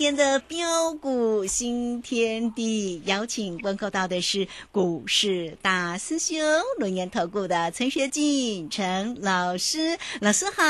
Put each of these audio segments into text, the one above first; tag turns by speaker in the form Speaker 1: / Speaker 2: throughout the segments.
Speaker 1: 天的标股新天地，邀请观看到的是股市大师兄轮研投顾的陈学进陈老师，老师好。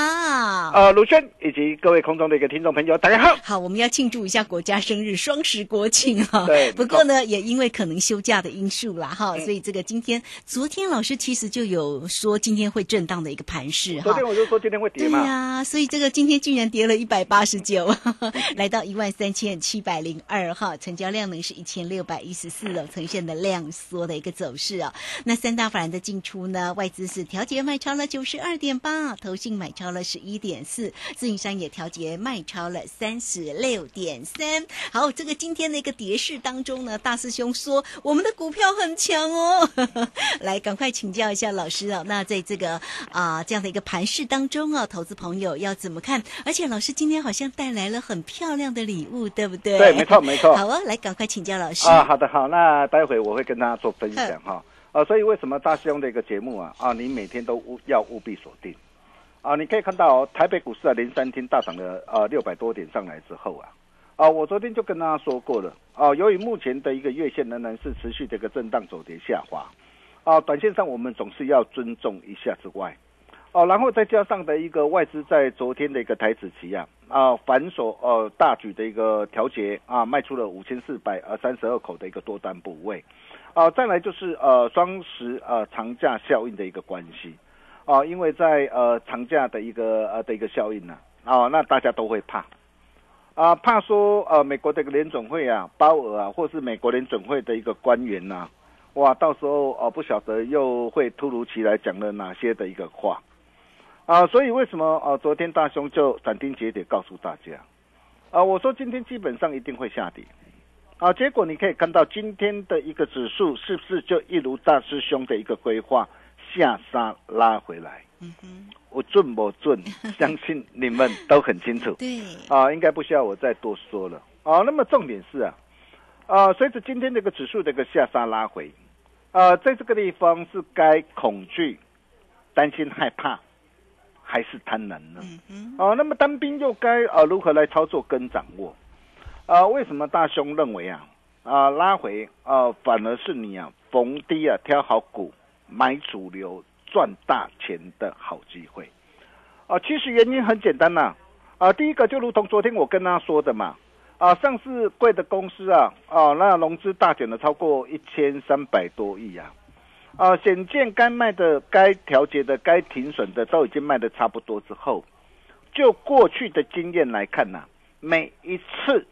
Speaker 2: 呃，鲁轩以及各位空中的一个听众朋友，大家好。
Speaker 1: 好，我们要庆祝一下国家生日双十国庆哈。
Speaker 2: 对
Speaker 1: 不过呢，也因为可能休假的因素啦哈，所以这个今天昨天老师其实就有说今天会震荡的一个盘势哈
Speaker 2: 昨天。我就说今天会跌
Speaker 1: 对
Speaker 2: 嘛。
Speaker 1: 呀、所以这个今天竟然跌了一百八十九，来到一万三千七百零二哈，成交量呢是一千六百一十四了，呈现的量缩的一个走势啊。那三大法人的进出呢，外资是调节卖超了九十二点八，投信买超了十一点四，自营商也调节卖超了三十六点三。好，这个今天的一个跌势当中呢，大师兄说我们的股票很强哦，来赶快请教一下老师啊。那在这个啊、这样的一个盘势当中啊，投资朋友要怎么看？而且老师今天好像带来了很漂亮的礼物，对不对？
Speaker 2: 对，没错，没错。
Speaker 1: 好啊，来赶快请教老师。
Speaker 2: 啊，好的，好，那待会我会跟大家做分享哈。啊，所以为什么大师兄的一个节目啊啊，你每天都务要务必锁定啊？你可以看到、哦、台北股市啊连三天大涨了呃六百多点上来之后啊啊，我昨天就跟大家说过了啊，由于目前的一个月线仍然是持续的一个震荡走跌下滑啊，短线上我们总是要尊重一下之外。哦，然后再加上的一个外资在昨天的一个台子期啊啊反手呃大举的一个调节啊，卖出了五千四百呃三十二口的一个多单部位，啊，再来就是呃双十呃长假效应的一个关系，啊，因为在呃长假的一个呃的一个效应呢啊，那大家都会怕。啊，怕说呃，美国的一个联总会啊，鲍尔啊，或是美国联总会的一个官员呐、哇，到时候哦、不晓得又会突如其来讲了哪些的一个话，啊，所以为什么啊昨天大兄就斩钉截铁告诉大家，啊，我说今天基本上一定会下跌，啊，结果你可以看到今天的一个指数是不是就一如大师兄的一个规划下杀拉回来？
Speaker 1: 嗯哼，
Speaker 2: 我准不准？相信你们都很清楚。
Speaker 1: 对，
Speaker 2: 啊，应该不需要我再多说了啊。那么重点是啊，啊，随着今天这个指数的一个下杀拉回，啊，在这个地方是该恐惧、担心、害怕，还是贪婪呢？
Speaker 1: 嗯哼，
Speaker 2: 啊，那么单兵又该啊如何来操作跟掌握？啊，为什么大兄认为啊啊拉回啊反而是你啊逢低啊挑好股买主流赚大钱的好机会？啊，其实原因很简单呐、啊，第一个就如同昨天我跟他说的嘛，啊，上市贵的公司啊，啊，那融资大减了超过一千三百多亿啊，啊，显见该卖的、该调节的、该停损的都已经卖的差不多之后，就过去的经验来看呐、每一次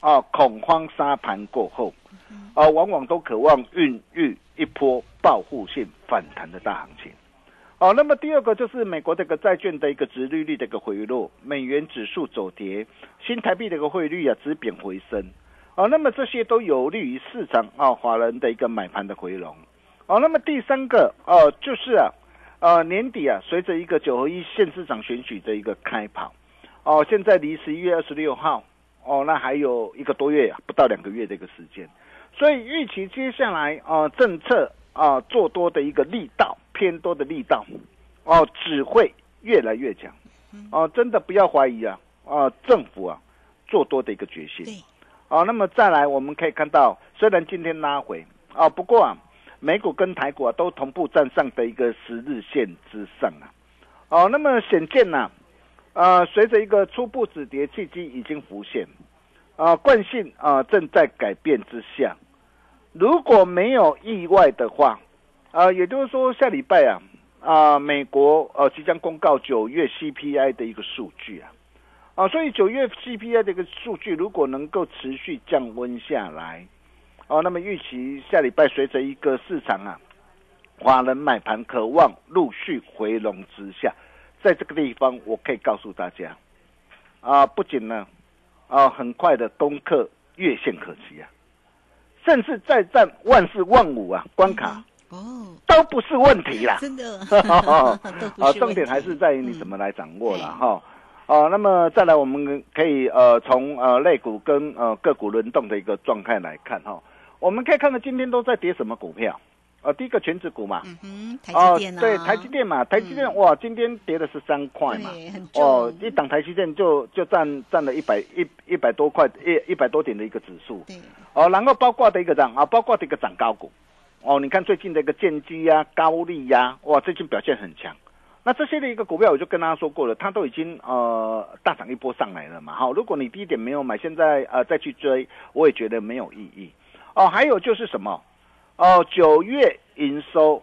Speaker 2: 啊恐慌沙盘过后，啊，往往都渴望孕育一波报复性反弹的大行情。哦，那么第二个就是美国这个债券的一个殖利率的一个回落，美元指数走跌，新台币的一个汇率啊止贬回升，哦，那么这些都有利于市场啊华人的一个买盘的回笼，哦，那么第三个哦就是啊，呃年底啊随着一个九合一县市长选举的一个开跑，哦，现在离十一月二十六号哦那还有一个多月啊不到两个月的一个时间，所以预期接下来啊、呃政策啊、做多的一个力道偏多的力道哦只会越来越强。哦，真的不要怀疑啊啊政府啊做多的一个决心。
Speaker 1: 对，
Speaker 2: 哦，那么再来我们可以看到，虽然今天拉回啊，不过啊美股跟台股啊都同步站上的一个十日线之上啊，哦，那么显见呐、啊，随着一个初步止跌契机已经浮现，啊，惯性啊正在改变之下，如果没有意外的话，啊，也就是说下礼拜啊啊，美国呃即将公告九月 CPI 的一个数据啊，啊，所以九月 CPI 的一个数据如果能够持续降温下来，哦、那么预期下礼拜随着一个市场啊，华人买盘渴望陆续回笼之下，在这个地方我可以告诉大家，啊，不仅呢，啊，很快的攻克月线可期啊，甚至再战万事万五啊关卡
Speaker 1: 哦，
Speaker 2: 都不是问题啦。
Speaker 1: 真的，
Speaker 2: 啊
Speaker 1: 都不是
Speaker 2: 重点还是在于你
Speaker 1: 嗯
Speaker 2: 怎么来掌握了哈。哦、那么再来，我们可以呃从呃类股跟呃个股轮动的一个状态来看哈。我们可以看到今天都在跌什么股票？呃，第一个全指股嘛，
Speaker 1: 嗯哼，台
Speaker 2: 哦
Speaker 1: 积电，啊，
Speaker 2: 对，台积电嘛，台积电哇，今天跌的是三块嘛，哦，一档台积电就就占占了一百一一百多块一一百多点的一个指数，
Speaker 1: 对，
Speaker 2: 哦，然后包括的一个涨啊，包括的一个涨高股，哦，你看最近的一个建机呀、高利呀、哇，最近表现很强。那这些的一个股票，我就跟大家说过了，它都已经呃大涨一波上来了嘛。好，如果你低点没有买，现在呃再去追，我也觉得没有意义。哦，还有就是什么？哦，九月营收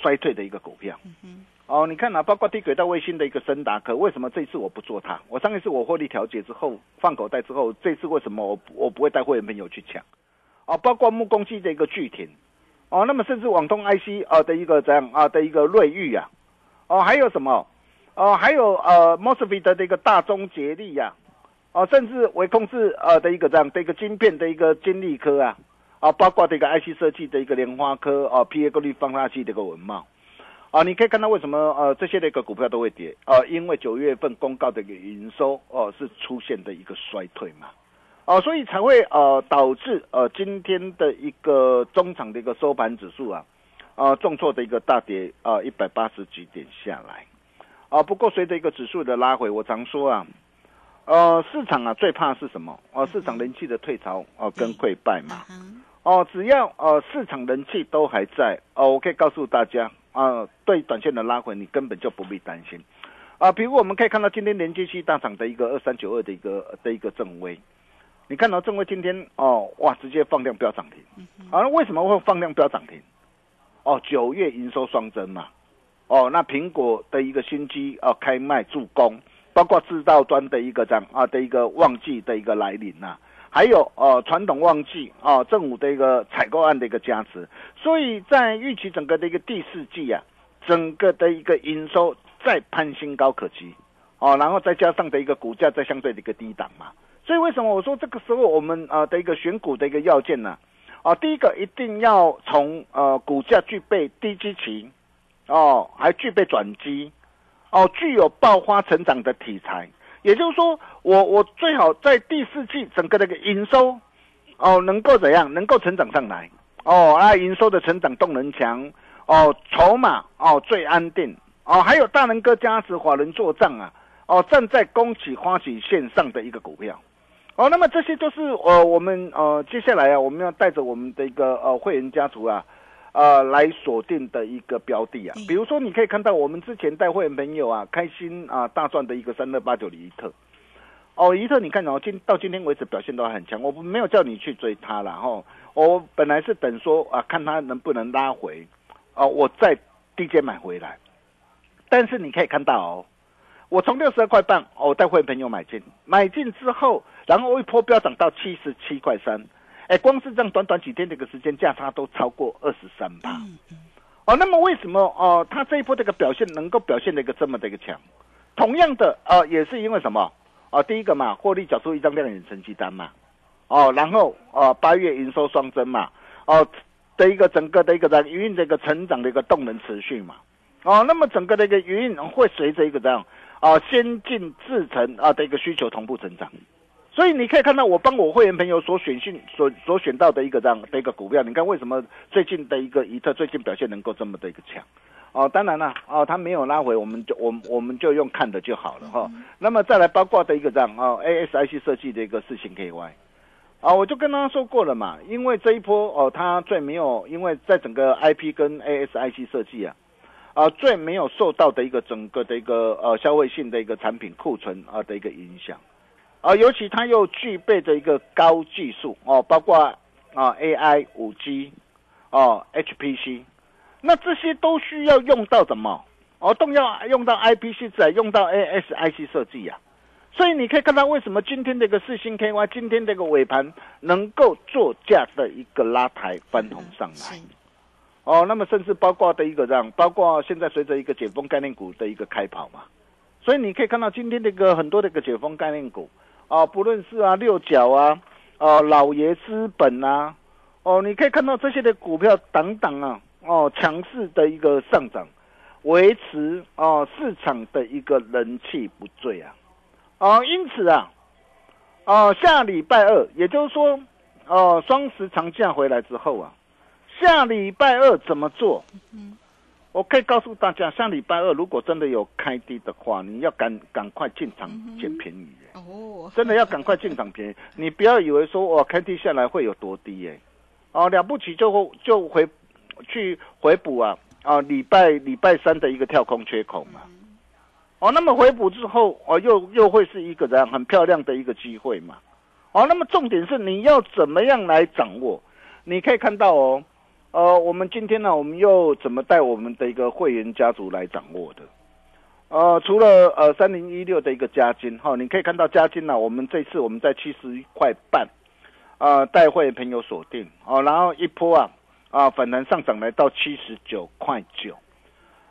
Speaker 2: 衰退的一个股票。
Speaker 1: 嗯
Speaker 2: 哦，你看啊，包括低轨道卫星的一个森达科，为什么这一次我不做它？我上一次我获利调节之后放口袋之后，这次为什么我我不会带会员朋友去抢？哦，包括木工机的一个巨停，哦，那么甚至网通 IC 啊的一个这样啊的一个瑞昱啊，哦，还有什么？哦，还有呃 MOSFET 的一个大中捷力呀、哦，甚至微控制呃的一个这样的一个晶片的一个金利科啊，啊，包括这个 IC 设计的一个莲花科啊，PA 过滤放大器的一个文貌。啊，你可以看到为什么呃这些的一个股票都会跌啊？因为九月份公告的一个营收哦、是出现的一个衰退嘛，哦、所以才会呃导致呃今天的一个中场的一个收盘指数啊，啊重挫的一个大跌啊一百八十几点下来，啊不过随着一个指数的拉回，我常说啊，呃市场啊最怕是什么？哦、市场人气的退潮哦、跟溃败嘛。哦，只要呃市场人气都还在哦，我可以告诉大家啊、对短线的拉回你根本就不必担心。啊、比如我们可以看到今天连接器大涨的一个二三九二的一个的一个正威，你看到正威今天哦哇直接放量飙涨停，啊为什么会放量飙涨停？哦九月营收双增嘛，哦那苹果的一个新机哦开卖助攻，包括制造端的一个这样啊的一个旺季的一个来临呐、还有呃传统旺季啊，政府的一个采购案的一个加持，所以在预期整个的一个第四季啊，整个的一个营收再攀新高可期，哦，然后再加上的一个股价在相对的一个低档嘛，所以为什么我说这个时候我们啊的一个选股的一个要件呢？啊，第一个一定要从呃股价具备低基情，哦，还具备转机，哦，具有爆发成长的题材。也就是说，我我最好在第四季整个那个营收，哦，能够怎样？能够成长上来，哦，啊，营收的成长动能强，哦，筹码哦最安定，哦，还有大能哥加持华人做账啊，哦，站在供给花旗线上的一个股票。哦，那么这些都是呃我们呃接下来啊，我们要带着我们的一个呃会员家族啊，呃来锁定的一个标的啊
Speaker 1: 嗯。
Speaker 2: 比如说，你可以看到我们之前带会员朋友啊开心啊大赚的一个三二八九的一特。哦，一特，你看哦，今到今天为止表现都很强。我没有叫你去追它了哈，我本来是等说啊，看它能不能拉回，哦，我再低阶买回来。但是你可以看到哦，我从六十二块半，哦我带会员朋友买进，买进之后，然后一波飙涨到七十七块三，哎，光是这样短短几天的一个时间，价差都超过二十三趴。
Speaker 1: 嗯嗯
Speaker 2: 哦，那么为什么哦、它这一波这个表现能够表现的一个这么的一个强？同样的，呃，也是因为什么？哦、第一个嘛，获利缴出一张亮眼成绩单嘛，哦，然后呃，八月营收双增嘛，哦的一个整个的一个在营运的一个成长的一个动能持续嘛，哦，那么整个的一个营运会随着一个这样啊、先进制程啊的一个需求同步成长。所以你可以看到，我帮我会员朋友所选训所所选到的一个这样的一个股票，你看为什么最近的一个怡特最近表现能够这么的一个强？哦，当然了，哦，它没有拉回，我们就我们我们就用看的就好了哈、那么再来包括的一个这样哦，ASIC 设计的一个事情 KY，啊，我就跟他说过了嘛，因为这一波哦，它最没有，因为在整个 IP 跟 ASIC 设计啊，啊，最没有受到的一个整个的一个呃消费性的一个产品库存啊的一个影响。啊，尤其它又具备着一个高技术哦，包括啊 AI、五 G 哦 HPC，那这些都需要用到什么？哦，都要用到 IPC 在用到 ASIC 设计呀、所以你可以看到为什么今天这个四星 KY 今天这个尾盘能够做价的一个拉抬翻红上来。哦，那么甚至包括的一个这样，包括现在随着一个解封概念股的一个开跑嘛，所以你可以看到今天这个很多的一个解封概念股啊，不论是啊六角啊，哦、老爷资本啊，哦，你可以看到这些的股票等等啊，哦强势的一个上涨，维持哦市场的一个人气不坠啊，哦，因此啊，哦下礼拜二，也就是说，哦双十长假回来之后啊。下礼拜二怎么做？我可以告诉大家，下礼拜二如果真的有开低的话，你要赶赶快进场捡便宜。哦，真的要赶快进场便宜，你不要以为说我开低下来会有多低耶。哦，了不起就就回去回补啊啊！礼拜礼拜三的一个跳空缺口嘛。哦，那么回补之后，哦，又又会是一个这样很漂亮的一个机会嘛。哦，那么重点是你要怎么样来掌握？你可以看到哦，呃，我们今天呢，我们又怎么带我们的一个会员家族来掌握的？呃，除了呃三零一六的一个加金哈，你可以看到加金呢，我们这次我们在七十一块半，啊，带会朋友锁定哦，然后一波啊啊反弹上涨来到七十九块九。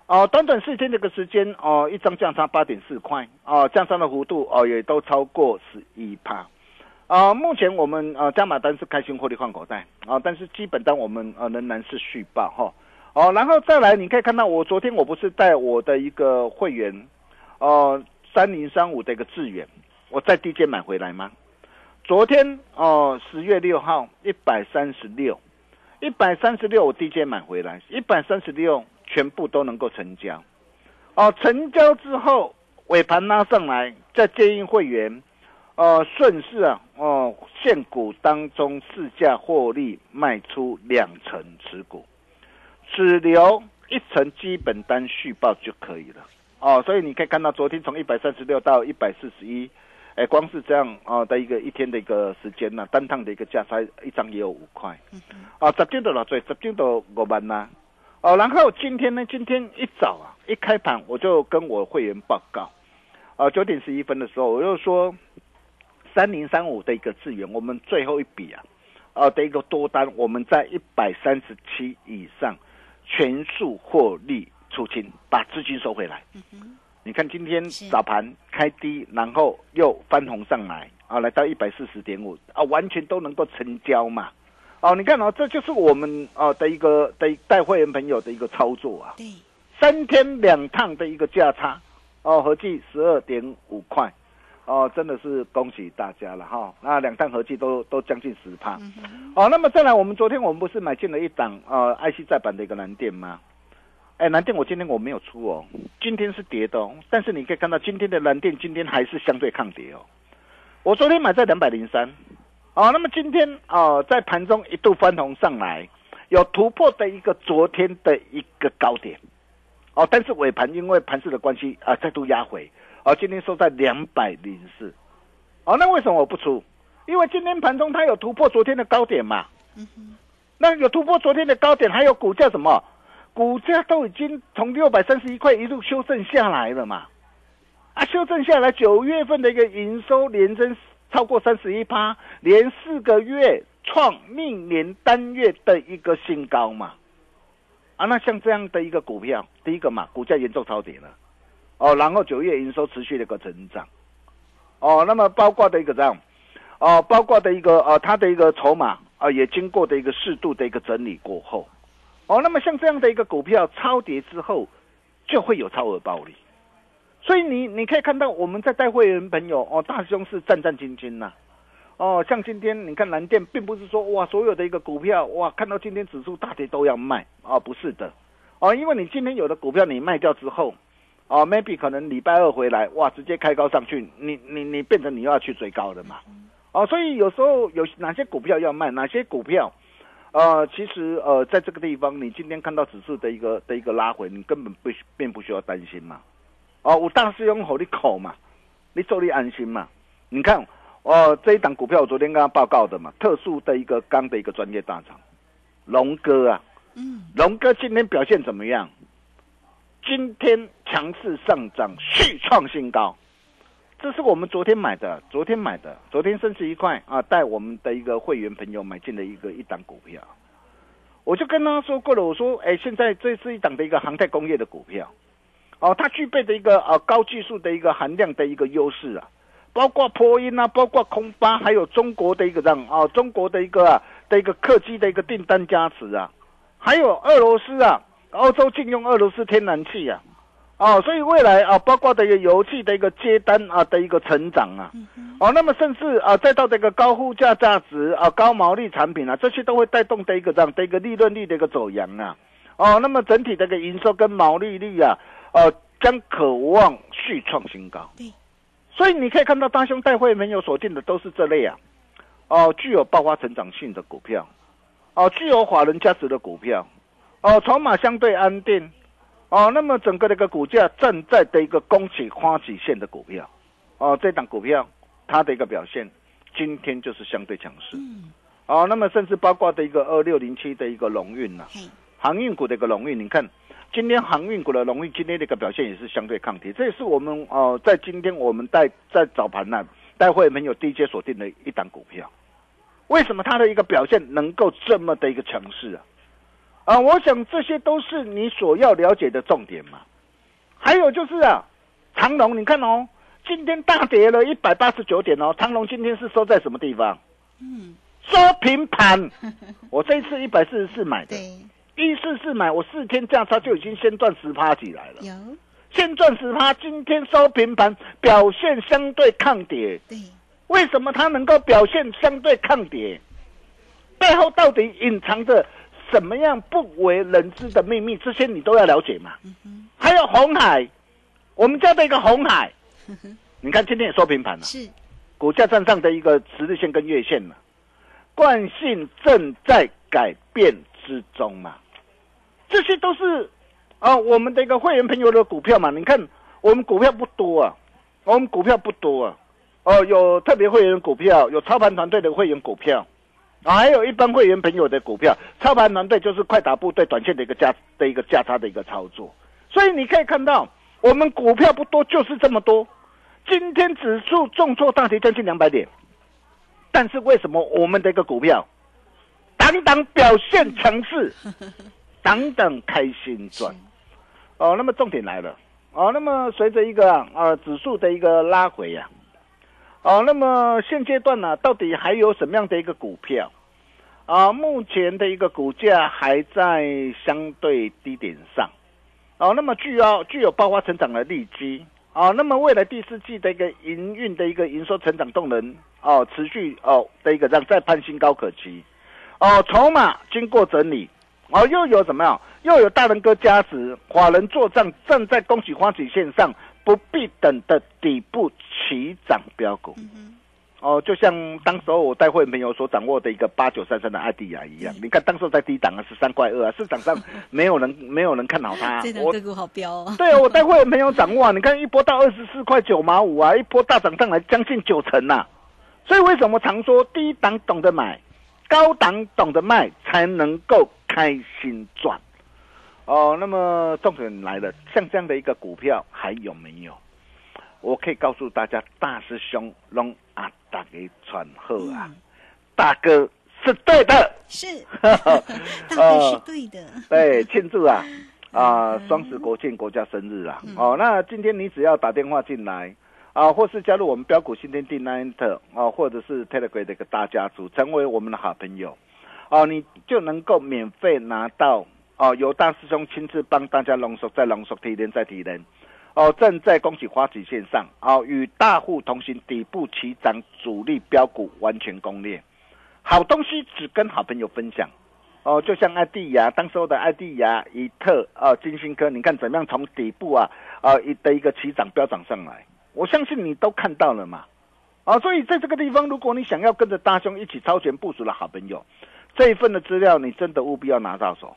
Speaker 2: 哦，短短四天这个时间哦，一张降差八点四块哦，降差的幅度哦也都超过十一帕，啊，目前我们呃加码单是开心获利换口袋啊，但是基本单我们呃仍然是续报哈，哦，然后再来你可以看到我昨天我不是带我的一个会员，哦三零三五的一个智远，我在低阶买回来吗？昨天哦十月六号一百三十六，一百三十六我低阶买回来，一百三十六。全部都能够成交，哦，成交之后尾盘拉上来，再建议会员，呃，顺势啊，哦，现股当中市价获利卖出两成持股，只留一层基本单续报就可以了，哦，所以你可以看到昨天从一百三十六到一百四十一，哎，光是这样啊的一个一天的一个时间呢，单趟的一个价差一张也有五块，啊，十斤都了最，十斤都五万呐。哦，然后今天呢？今天一早啊，一开盘我就跟我会员报告，啊，九点十一分的时候，我就说，三零三五的一个资源，我们最后一笔啊，啊的一个多单，我们在一百三十七以上全数获利出清，把资金收回来。你看今天早盘开低，然后又翻红上来，啊，来到一百四十点五，啊，完全都能够成交嘛。哦，你看哦，这就是我们啊的一个的带会员朋友的一个操作啊。对，三天两趟的一个价差，哦，合计十二点五块，哦，真的是恭喜大家了哈。那两趟合计都都将近十趴。哦，那么再来，我们昨天我们不是买进了一档啊 IC 再版的一个蓝电吗？哎，蓝电我今天我没有出哦，今天是跌的哦。但是你可以看到今天的蓝电今天还是相对抗跌哦。我昨天买在两百零三。哦，那么今天哦，在盘中一度翻红上来，有突破的一个昨天的一个高点，哦，但是尾盘因为盘势的关系啊，再度压回，哦，今天收在两百零四，哦，那为什么我不出？因为今天盘中它有突破昨天的高点嘛，嗯哼，那有突破昨天的高点，还有股价什么？股价都已经从六百三十一块一路修正下来了嘛，啊，修正下来，九月份的一个营收连增。超过三十一趴，连四个月创历年单月的一个新高嘛？啊，那像这样的一个股票，第一个嘛，股价严重超跌了，哦，然后九月营收持续的一个成长，哦，那么包括的一个这样，哦，包括的一个呃，它的一个筹码啊，也经过的一个适度的一个整理过后，哦，那么像这样的一个股票超跌之后，就会有超额暴利。所以你你可以看到我们在带会员朋友哦，大兄是战战兢兢呐，哦，像今天你看蓝电，并不是说哇所有的一个股票哇看到今天指数大跌都要卖。啊，不是的，哦，因为你今天有的股票你卖掉之后，哦，maybe 可能礼拜二回来哇直接开高上去，你你你变成你又要去追高的嘛，哦，所以有时候有哪些股票要卖，哪些股票，呃，其实呃在这个地方你今天看到指数的一个的一个拉回，你根本不并不需要担心嘛。哦，我大师用吼你口嘛，你做你安心嘛。你看，哦，这一档股票我昨天跟他报告的嘛，特殊的一个钢的一个专业大厂，龙哥啊，嗯，龙哥今天表现怎么样？今天强势上涨，续创新高。这是我们昨天买的，昨天买的，昨天升值一块啊，带我们的一个会员朋友买进的一个一档股票。我就跟他说过了，我说，哎，现在这是一档的一个航太工业的股票。哦，它具备的一个呃高技术的一个含量的一个优势啊，包括波音啊，包括空巴，还有中国的一个这样啊，中国的一个啊的一个客机的一个订单加持啊，还有俄罗斯啊，欧洲禁用俄罗斯天然气啊，哦，所以未来啊，包括的一个油气的一个接单啊的一个成长啊，哦，那么甚至啊，再到这个高附加价值啊、高毛利产品啊，这些都会带动的一个这样的一个利润率的一个走扬啊，哦，那么整体的一个营收跟毛利率啊，呃，将渴望续创新高。
Speaker 1: 对，
Speaker 2: 所以你可以看到大兄带会没有锁定的都是这类啊，哦，具有爆发成长性的股票，哦，具有法人价值的股票，哦，筹码相对安定。哦，那么整个的一个股价正在的一个供起花起线的股票，哦，这档股票它的一个表现，今天就是相对强势。
Speaker 1: 嗯，
Speaker 2: 哦，那么甚至包括的一个二六零七的一个龙运呐，
Speaker 1: 嘿，
Speaker 2: 航运股的一个龙运，你看今天航运股的龙运今天的一个表现也是相对抗跌，这也是我们哦在今天我们在在早盘呢待会没有低阶锁定的一档股票，为什么它的一个表现能够这么的一个强势啊？啊，我想这些都是你所要了解的重点嘛。还有就是啊，长隆，你看哦，今天大跌了一百八十九点哦，长隆今天是收在什么地方？
Speaker 1: 嗯，
Speaker 2: 收平盘。我这一次一百四十四买的，
Speaker 1: 对，
Speaker 2: 一四四买，我四天价差就已经先赚十趴起来了，
Speaker 1: 有，
Speaker 2: 先赚十趴，今天收平盘，表现相对抗跌。
Speaker 1: 对，
Speaker 2: 为什么它能够表现相对抗跌？背后到底隐藏着什么样不为人知的秘密？这些你都要了解嘛。
Speaker 1: 嗯，
Speaker 2: 还有红海，我们家的一个红海，你看今天也收平盘了，
Speaker 1: 是，
Speaker 2: 股价站上的一个十日线跟月线嘛，惯性正在改变之中嘛。这些都是啊，我们的一个会员朋友的股票嘛。你看我们股票不多啊，我们股票不多啊。哦，有特别会员股票，有操盘团队的会员股票，啊，还有一般会员朋友的股票。操盘团队就是快打部队短线的一个价的一个价差的一个操作。所以你可以看到，我们股票不多，就是这么多。今天指数重挫大跌将近两百点，但是为什么我们的一个股票，等等表现强势，等等开心赚？哦，那么重点来了，哦，那么随着一个啊、呃指数的一个拉回呀、哦，那么现阶段呢、到底还有什么样的一个股票？啊，目前的一个股价还在相对低点上，哦，那么具有具有爆发成长的利基，哦，那么未来第四季的一个营运的一个营收成长动能，哦，持续哦的一个让再攀新高可期，哦，筹码经过整理，哦，又有怎么样？又有大人哥加持，法人做账站在恭喜欢喜线上，不必等的底部起涨标股。
Speaker 1: 嗯，
Speaker 2: 哦，就像当时候我带会朋友所掌握的一个八九三三的艾迪亚一样，你看当时候在低档啊，十三块二啊，市场上 没有人没有人看好它
Speaker 1: 这，个股好标哦，
Speaker 2: 对啊，我带会没有掌握啊，你看一波到二十四块九毛五啊，一波大涨上来将近九成呐、所以为什么常说低档懂得买，高档懂得卖，才能够开心赚？哦，那么重点来了，像这样的一个股票还有没有？我可以告诉大家，大师兄拢啊，大给传后啊，
Speaker 1: 嗯
Speaker 2: 大哥是对的。
Speaker 1: 是，大哥是对的，
Speaker 2: 对，庆祝啊 啊
Speaker 1: 嗯！
Speaker 2: 双十国庆国家生日啊！
Speaker 1: 嗯
Speaker 2: 哦，那今天你只要打电话进来啊，或是加入我们标股新天地 Nine 啊，或者是 Telegram 的一个大家族，成为我们的好朋友哦，你就能够免费拿到哦，由大师兄亲自帮大家浓缩再浓缩提炼再提炼。哦，正在恭喜花旗线上哦，与大户同行，底部起涨，主力标股完全攻略，好东西只跟好朋友分享。哦，就像艾迪亚，当时候的艾迪亚、以特、啊、金星科，你看怎么样从底部啊啊一的一个起涨飙涨上来，我相信你都看到了嘛。啊，所以在这个地方，如果你想要跟着大兄一起超前部署的好朋友，这一份的资料你真的务必要拿到手，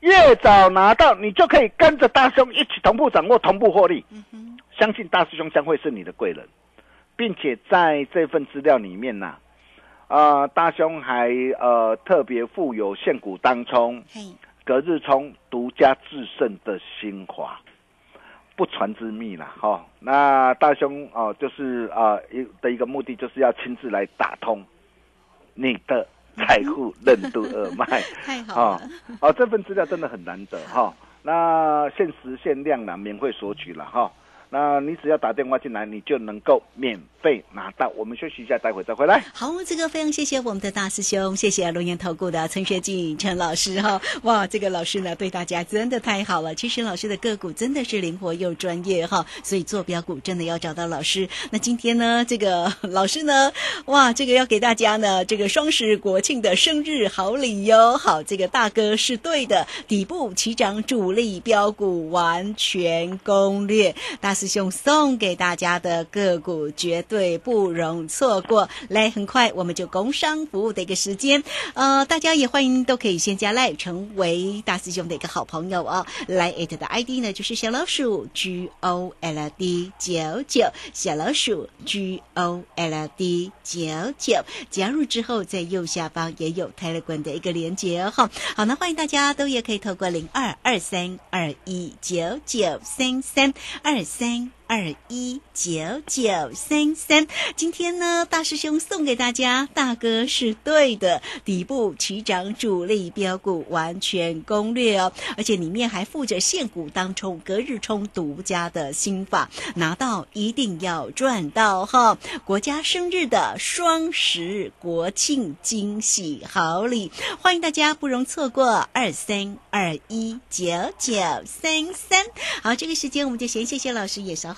Speaker 2: 越早拿到，你就可以跟着大兄一起同步掌握、同步获利。
Speaker 1: 嗯，
Speaker 2: 相信大师兄将会是你的贵人，并且在这份资料里面呢、啊，大兄还呃特别附有现股当冲、
Speaker 1: 嘿，
Speaker 2: 隔日冲独家制胜的精华，不传之秘了哈、那大兄哦、就是啊一、的一个目的就是要亲自来打通你的 财富任督二脉。
Speaker 1: 太好了，
Speaker 2: 哦，这份资料真的很难得哈、那限时限量啦，免费索取了哈、那你只要打电话进来，你就能够免费拿到。我们休息一下，待会再回来。
Speaker 1: 好，这个非常谢谢我们的大师兄，谢谢龙岩投顾的陈学进陈老师哈。哇，这个老师呢对大家真的太好了。其实老师的个股真的是灵活又专业哈，所以做标股真的要找到老师。那今天呢，这个老师呢，哇，这个要给大家呢这个双十国庆的生日好礼哟。好，这个大哥是对的，底部起涨主力标股完全攻略，大师兄送给大家的个股绝对不容错过。来，很快我们就工商服务的一个时间，呃，大家也欢迎都可以先加赖，成为大师兄的一个好朋友哦。来，it 的 ID 呢就是小老鼠 G O L D 九九，小老鼠 G O L D 九九，加入之后在右下方也有 Telegram 的一个连接哈。好，那欢迎大家都也可以透过零二二三二一九九三三二三。listening. 二一九九三三，今天呢，大师兄送给大家，大哥是对的，底部起涨主力标股完全攻略哦，而且里面还附着现股当冲、隔日冲独家的心法，拿到一定要赚到哈！国家生日的双十国庆惊喜好礼，欢迎大家不容错过，二三二一九九三三。好，这个时间我们就先谢谢老师，也稍。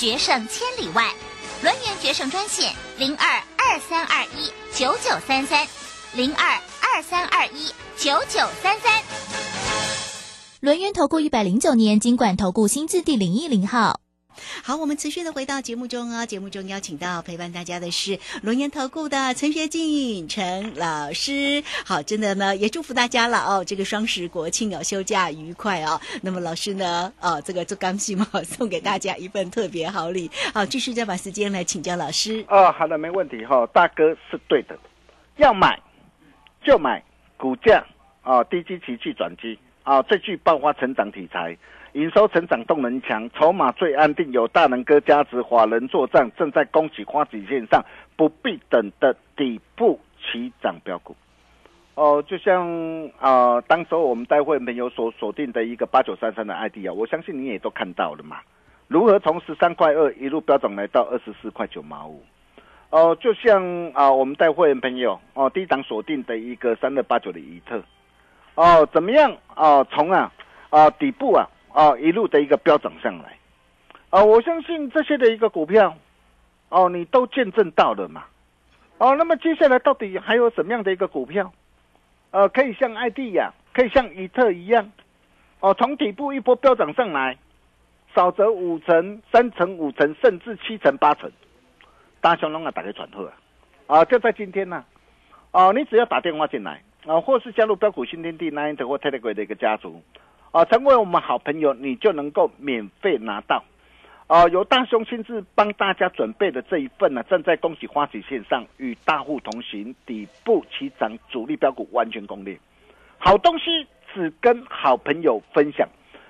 Speaker 3: 决胜千里外。轮圆决胜专线零二二三二一九九三三零二二三二一九九三三。
Speaker 4: 轮圆投顾一百零九年金管投顾新字第零一零号。
Speaker 1: 好，我们持续的回到节目中啊，节目中邀请到陪伴大家的是龙岩投顾的陈学进陈老师。好，真的呢，也祝福大家了哦，这个双十国庆哦，休假愉快哦。那么老师呢，哦，这个做刚性嘛，送给大家一份特别好礼。好，继续再把时间来请教老师。
Speaker 2: 哦，好的，没问题哈，大哥是对的，要买就买股价啊，低基期去转机啊，最具爆发成长题材。营收成长动能强，筹码最安定，有大能哥加持，华人作战，正在恭喜花旗线上不必等的底部起涨标股。哦，就像啊，当时候我们带会没有所锁定的一个八九三三的 ID 啊，我相信你也都看到了嘛。如何从十三块二一路飙涨来到二十四块九毛五？哦，就像啊，我们带会员朋友哦，低档锁定的一个三二八九的怡特，哦，怎么样啊？从啊啊底部啊。啊，一路的一个飙涨上来，啊，我相信这些的一个股票，哦，你都见证到了嘛，哦，那么接下来到底还有什么样的一个股票，呃，可以像艾迪亚，可以像伊特一样，哦，从底部一波飙涨上来，少则五成、三成、五成，甚至七成、八成，大雄龙啊，打开传呼啊，啊，就在今天呢，哦，你只要打电话进来，啊，或是加入标股新天地 Nine 或 Telegram 的一个家族。啊，成为我们好朋友，你就能够免费拿到。啊，由大兄亲自帮大家准备的这一份呢，正在恭喜花旗线上与大户同行，底部起涨，主力标股完全攻略，好东西只跟好朋友分享。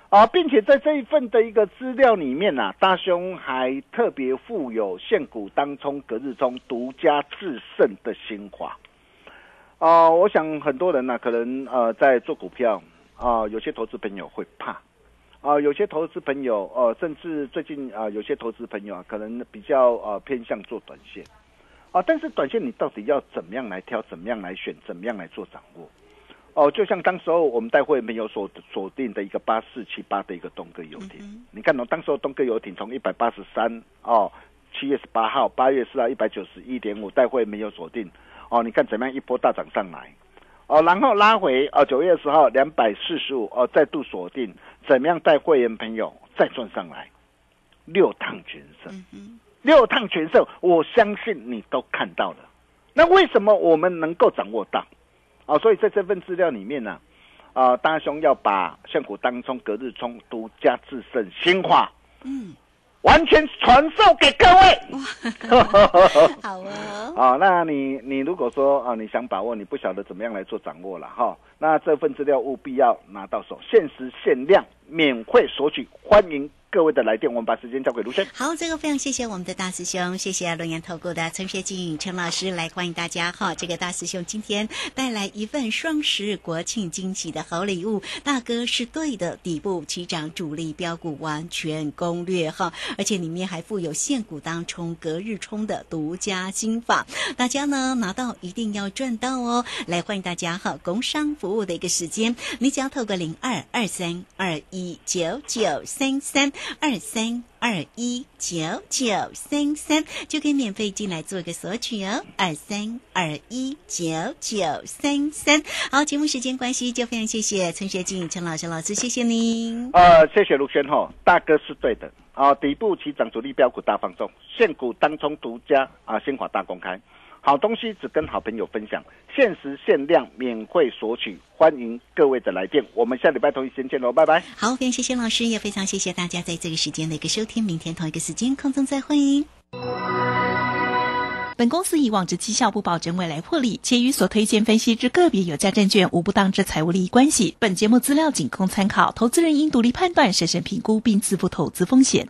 Speaker 2: 啊，并且在这一份的一个资料里面呢，大兄还特别附有现股当冲、隔日冲独家制胜的心法。啊，我想很多人呢，可能呃在做股票。啊，有些投资朋友会怕，啊，有些投资朋友，呃，甚至最近啊，有些投资朋友啊，可能比较呃偏向做短线，啊，但是短线你到底要怎么样来挑，怎么样来选，怎么样来做掌握？哦，就像当时候我们待会没有锁锁定的一个八四七八的一个东哥游艇，你看哦，当时候东哥游艇从一百八十三哦，七月十八号八月四号一百九十一点五，待会没有锁定。哦，你看怎么样一波大涨上来，哦，然后拉回哦，九月十号两百四十五哦，再度锁定，怎么样带会员朋友再赚上来，六趟全胜，六趟全胜，我相信你都看到了。那为什么我们能够掌握到？啊，所以在这份资料里面呢，啊，大雄要把现股当中隔日冲独家制胜新化，嗯，完全传授给各位。
Speaker 1: 好哦，
Speaker 2: 啊，那你你如果说啊，你想把握，你不晓得怎么样来做掌握了哈，那这份资料务必要拿到手，限时限量，免费索取，欢迎各位的来电。我们把时间交给卢生。
Speaker 1: 好，这个非常谢谢我们的大师兄，谢谢龙岩投顾的陈学静陈老师来欢迎大家哈。这个大师兄今天带来一份双十国庆惊喜的好礼物，大哥是对的，底部起涨主力标股完全攻略哈，而且里面还附有现股当冲、隔日冲的独家心法，大家呢拿到一定要赚到哦。来欢迎大家哈，工商服务的一个时间，你只要透过零二二三二一九九三三。二三二一九九三三就可以免费进来做一个索取哦，二三二一九九三三。好，节目时间关系，就非常谢谢陈学静陈老师老师，谢谢您。
Speaker 2: 呃，谢谢卢轩哈，大哥是对的啊，底部起涨主力标股大放送，现股当冲独家啊，新华大公开。好东西只跟好朋友分享，限时限量，免费索取，欢迎各位的来电。我们下礼拜同一时间见喽，拜拜。
Speaker 1: 好，非常谢谢老师，也非常谢谢大家在这个时间的一个收听。明天同一个时间空中再会。
Speaker 5: 本公司以往之绩效不保证未来获利，且与所推荐分析之个别有价证券无不当之财务利益关系。本节目资料仅供参考，投资人应独立判断、审慎评估并自负投资风险。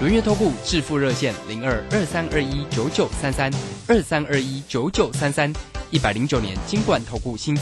Speaker 6: 轮月投顾致富热线零二二三二一九九三三二三二一九九三三一百零九年金管投顾新。